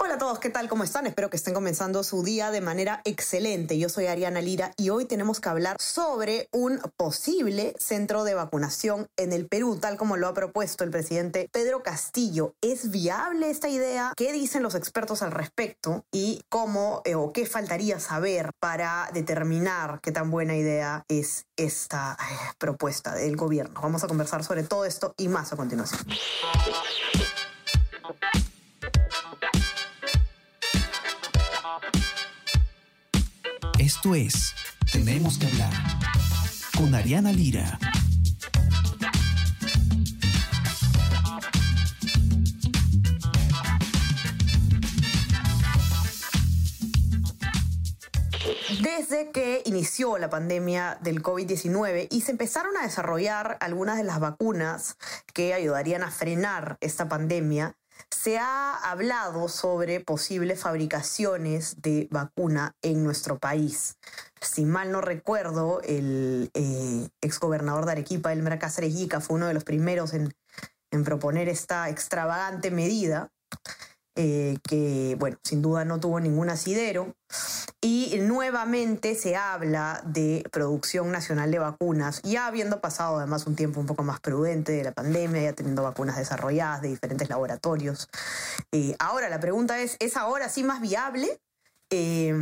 Hola a todos, ¿qué tal? ¿Cómo están? Espero que estén comenzando su día de manera excelente. Yo soy Ariana Lira y hoy tenemos que hablar sobre un posible centro de vacunación en el Perú, tal como lo ha propuesto el presidente Pedro Castillo. ¿Es viable esta idea? ¿Qué dicen los expertos al respecto? ¿Y cómo eh, o qué faltaría saber para determinar qué tan buena idea es esta eh, propuesta del gobierno? Vamos a conversar sobre todo esto y más a continuación. Esto es Tenemos que hablar con Ariana Lira. Desde que inició la pandemia del COVID-19 y se empezaron a desarrollar algunas de las vacunas que ayudarían a frenar esta pandemia, se ha hablado sobre posibles fabricaciones de vacuna en nuestro país. Si mal no recuerdo, el eh, exgobernador de Arequipa, Elmer Cáceres Yica, fue uno de los primeros en, en proponer esta extravagante medida. Eh, que, bueno, sin duda no tuvo ningún asidero. Y nuevamente se habla de producción nacional de vacunas, ya habiendo pasado además un tiempo un poco más prudente de la pandemia, ya teniendo vacunas desarrolladas de diferentes laboratorios. Eh, ahora la pregunta es, ¿es ahora sí más viable? Eh,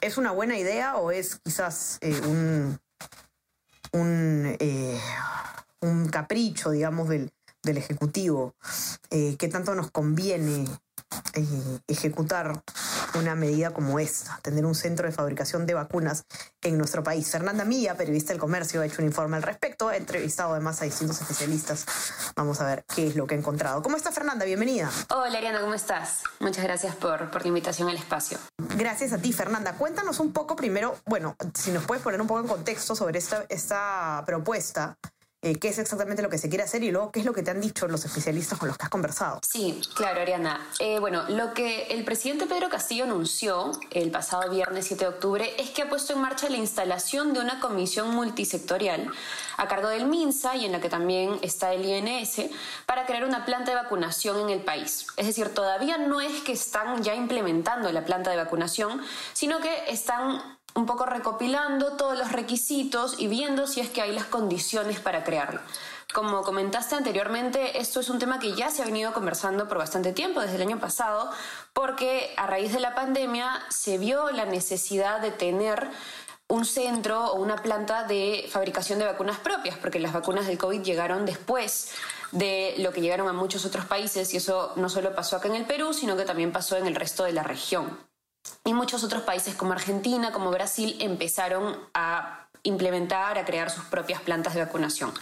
¿Es una buena idea o es quizás un, un, un, capricho, digamos, del, del Ejecutivo? ¿Qué tanto nos conviene eh, ejecutar una medida como esta, tener un centro de fabricación de vacunas en nuestro país. Fernanda Milla, periodista del comercio, ha hecho un informe al respecto, ha entrevistado además a distintos especialistas. Vamos a ver qué es lo que ha encontrado. ¿Cómo está Fernanda? Bienvenida. Hola Ariana, ¿cómo estás? Muchas gracias por, por la invitación al espacio. Gracias a ti, Fernanda. Cuéntanos un poco primero, bueno, si nos puedes poner un poco en contexto sobre esta, esta propuesta eh, qué es exactamente lo que se quiere hacer y luego qué es lo que te han dicho los especialistas con los que has conversado. Sí, claro, Ariana. Eh, bueno, lo que el presidente Pedro Castillo anunció el pasado viernes 7 de octubre es que ha puesto en marcha la instalación de una comisión multisectorial a cargo del MINSA y en la que también está el INS para crear una planta de vacunación en el país. Es decir, todavía no es que están ya implementando la planta de vacunación, sino que están un poco recopilando todos los requisitos y viendo si es que hay las condiciones para crearlo. Como comentaste anteriormente, esto es un tema que ya se ha venido conversando por bastante tiempo, desde el año pasado, porque a raíz de la pandemia se vio la necesidad de tener un centro o una planta de fabricación de vacunas propias, porque las vacunas del COVID llegaron después de lo que llegaron a muchos otros países y eso no solo pasó acá en el Perú, sino que también pasó en el resto de la región. Y muchos otros países como Argentina, como Brasil, empezaron a implementar, a crear sus propias plantas de vacunación.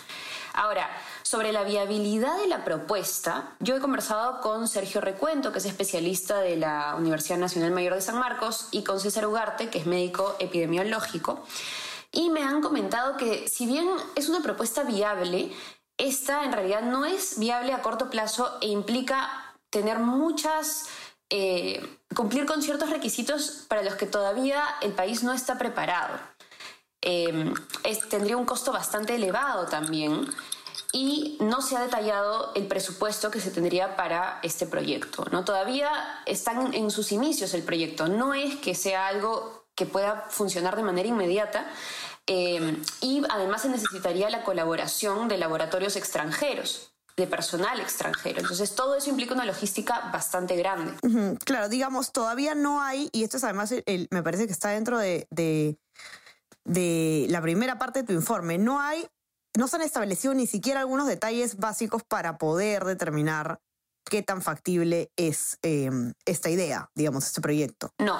Ahora, sobre la viabilidad de la propuesta, yo he conversado con Sergio Recuento, que es especialista de la Universidad Nacional Mayor de San Marcos, y con César Ugarte, que es médico epidemiológico, y me han comentado que si bien es una propuesta viable, esta en realidad no es viable a corto plazo e implica tener muchas eh, cumplir con ciertos requisitos para los que todavía el país no está preparado. Eh, tendría un costo bastante elevado también y no se ha detallado el presupuesto que se tendría para este proyecto. ¿no? Todavía están en sus inicios el proyecto, no es que sea algo que pueda funcionar de manera inmediata eh, y además se necesitaría la colaboración de laboratorios extranjeros de personal extranjero. Entonces, todo eso implica una logística bastante grande. Claro, digamos, todavía no hay, y esto es además, me parece que está dentro de, de, de, la primera parte de tu informe, no hay, no se han establecido ni siquiera algunos detalles básicos para poder determinar qué tan factible es em, esta idea, digamos, este proyecto. No,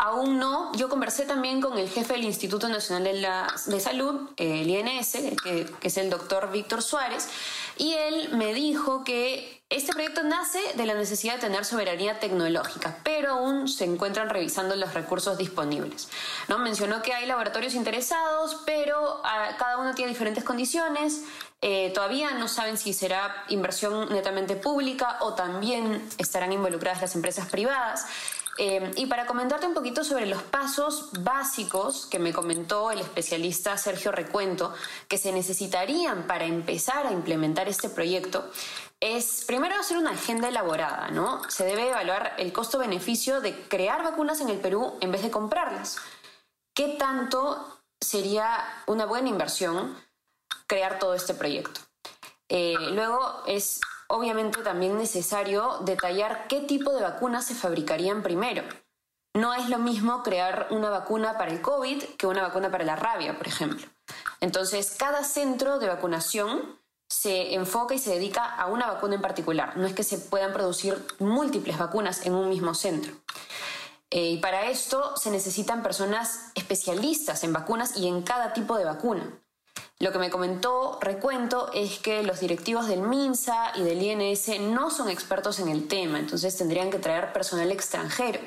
aún no. Yo conversé también con el jefe del Instituto Nacional de, la, de Salud, el INS, que, que es el doctor Víctor Suárez, y él me dijo que este proyecto nace de la necesidad de tener soberanía tecnológica, pero aún se encuentran revisando los recursos disponibles. ¿no? Mencionó que hay laboratorios interesados, pero ah, cada uno tiene diferentes condiciones. Eh, todavía no saben si será inversión netamente pública o también estarán involucradas las empresas privadas. Eh, y para comentarte un poquito sobre los pasos básicos que me comentó el especialista Sergio Recuento, que se necesitarían para empezar a implementar este proyecto, es primero hacer una agenda elaborada, ¿no? Se debe evaluar el costo-beneficio de crear vacunas en el Perú en vez de comprarlas. ¿Qué tanto sería una buena inversión crear todo este proyecto? Eh, luego es obviamente también necesario detallar qué tipo de vacunas se fabricarían primero. No es lo mismo crear una vacuna para el COVID que una vacuna para la rabia, por ejemplo. Entonces, cada centro de vacunación se enfoca y se dedica a una vacuna en particular. No es que se puedan producir múltiples vacunas en un mismo centro. Eh, y para esto se necesitan personas especialistas en vacunas y en cada tipo de vacuna. Lo que me comentó Recuento es que los directivos del MINSA y del INS no son expertos en el tema, entonces tendrían que traer personal extranjero.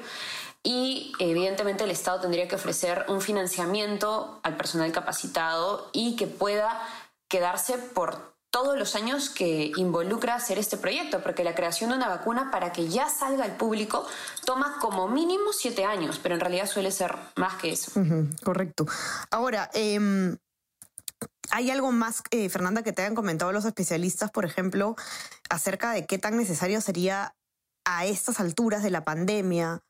Y evidentemente el Estado tendría que ofrecer un financiamiento al personal capacitado y que pueda quedarse por todos los años que involucra hacer este proyecto, porque la creación de una vacuna para que ya salga al público toma como mínimo siete años, pero en realidad suele ser más que eso. correcto. Ahora, eh, ¿Hay algo más, eh, Fernanda, que te hayan comentado los especialistas, por ejemplo, acerca de qué tan necesario sería a estas alturas de la pandemia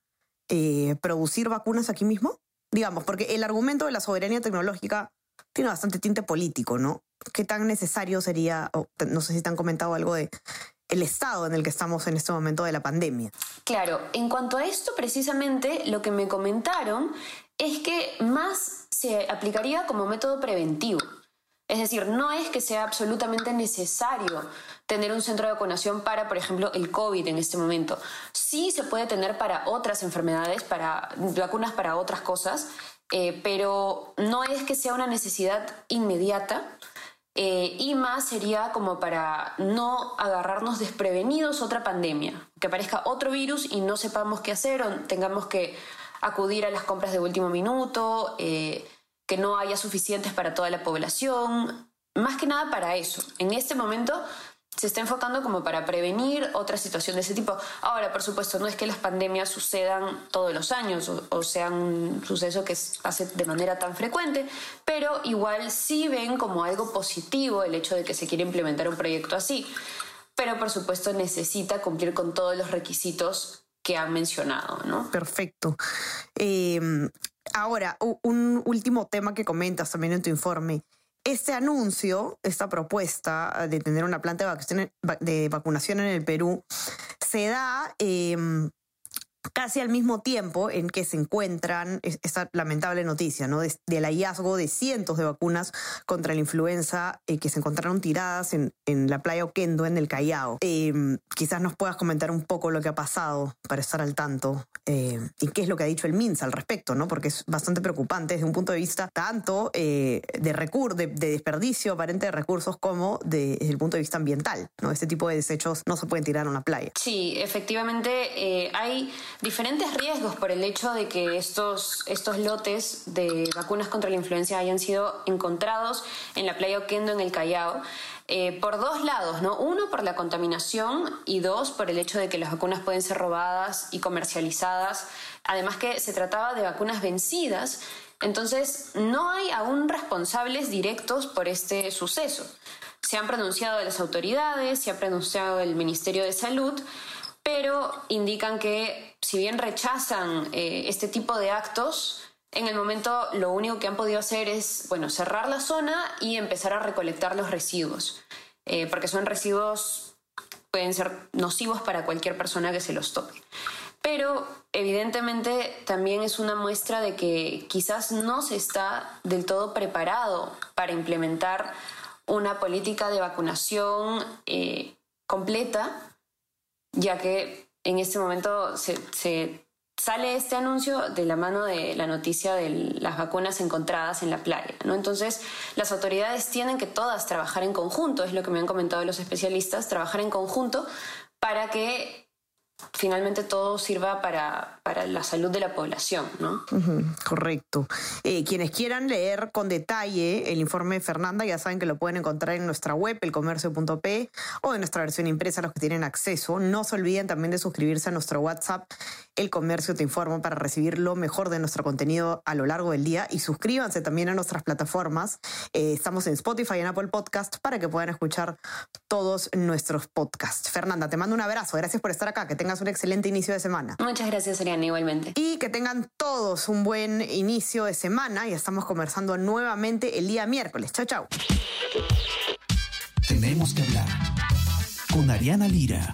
eh, producir vacunas aquí mismo? Digamos, porque el argumento de la soberanía tecnológica tiene bastante tinte político, ¿no? ¿Qué tan necesario sería, no sé si te han comentado algo de el estado en el que estamos en este momento de la pandemia? Claro, en cuanto a esto precisamente, lo que me comentaron es que más se aplicaría como método preventivo. Es decir, no es que sea absolutamente necesario tener un centro de vacunación para, por ejemplo, el COVID en este momento. Sí se puede tener para otras enfermedades, para vacunas para otras cosas, eh, pero no es que sea una necesidad inmediata. Eh, y más sería como para no agarrarnos desprevenidos otra pandemia, que aparezca otro virus y no sepamos qué hacer o tengamos que acudir a las compras de último minuto. Eh, que no haya suficientes para toda la población, más que nada para eso. En este momento se está enfocando como para prevenir otra situación de ese tipo. Ahora, por supuesto, no es que las pandemias sucedan todos los años o, sean un suceso que se hace de manera tan frecuente, pero igual sí ven como algo positivo el hecho de que se quiere implementar un proyecto así. Pero por supuesto necesita cumplir con todos los requisitos que han mencionado, ¿no? Perfecto. Eh, Ahora, un último tema que comentas también en tu informe. Este anuncio, esta propuesta de tener una planta de vacunación en el Perú, se da em, casi al mismo tiempo en que se encuentran esta lamentable noticia, ¿no? del hallazgo de cientos de vacunas contra la influenza eh, que se encontraron tiradas en, la playa Oquendo, en el Callao. Em, quizás nos puedas comentar un poco lo que ha pasado para estar al tanto eh, y qué es lo que ha dicho el MINSA al respecto, ¿no? Porque es bastante preocupante desde un punto de vista tanto eh, de, recur de, desperdicio aparente de recursos como desde el punto de vista ambiental, ¿no? Este tipo de desechos no se pueden tirar a una playa. Sí, efectivamente hay diferentes riesgos por el hecho de que estos, estos lotes de vacunas contra la influenza hayan sido encontrados en la playa Oquendo, en el Callao. Eh, por dos lados, ¿no? Uno, por la contaminación y dos, por el hecho de que las vacunas pueden ser robadas y comercializadas. Además que se trataba de vacunas vencidas, entonces no hay aún responsables directos por este suceso. Se han pronunciado las autoridades, se ha pronunciado el Ministerio de Salud, pero indican que si bien rechazan eh, este tipo de actos, en el momento lo único que han podido hacer es, bueno, cerrar la zona y empezar a recolectar los residuos, eh, porque son residuos, pueden ser nocivos para cualquier persona que se los toque. Pero evidentemente también es una muestra de que quizás no se está del todo preparado para implementar una política de vacunación eh, completa ya que en este momento se, sale este anuncio de la mano de la noticia de las vacunas encontradas en la playa. ¿no? Entonces, las autoridades tienen que todas trabajar en conjunto, es lo que me han comentado los especialistas, trabajar en conjunto para que finalmente todo sirva para, para la salud de la población, ¿no? correcto. Eh, quienes quieran leer con detalle el informe de Fernanda ya saben que lo pueden encontrar en nuestra web, elcomercio.p, o en nuestra versión impresa, los que tienen acceso. No se olviden también de suscribirse a nuestro WhatsApp, El Comercio Te Informa, para recibir lo mejor de nuestro contenido a lo largo del día. Y suscríbanse también a nuestras plataformas. Eh, estamos en Spotify y en Apple Podcast para que puedan escuchar todos nuestros podcasts. Fernanda, te mando un abrazo. Gracias por estar acá. Que tengas un excelente inicio de semana. Muchas gracias, Ariana, igualmente. Y que tengan todos un buen inicio de semana. Y estamos conversando nuevamente el día miércoles. Chao, chao. Tenemos que hablar con Ariana Lira.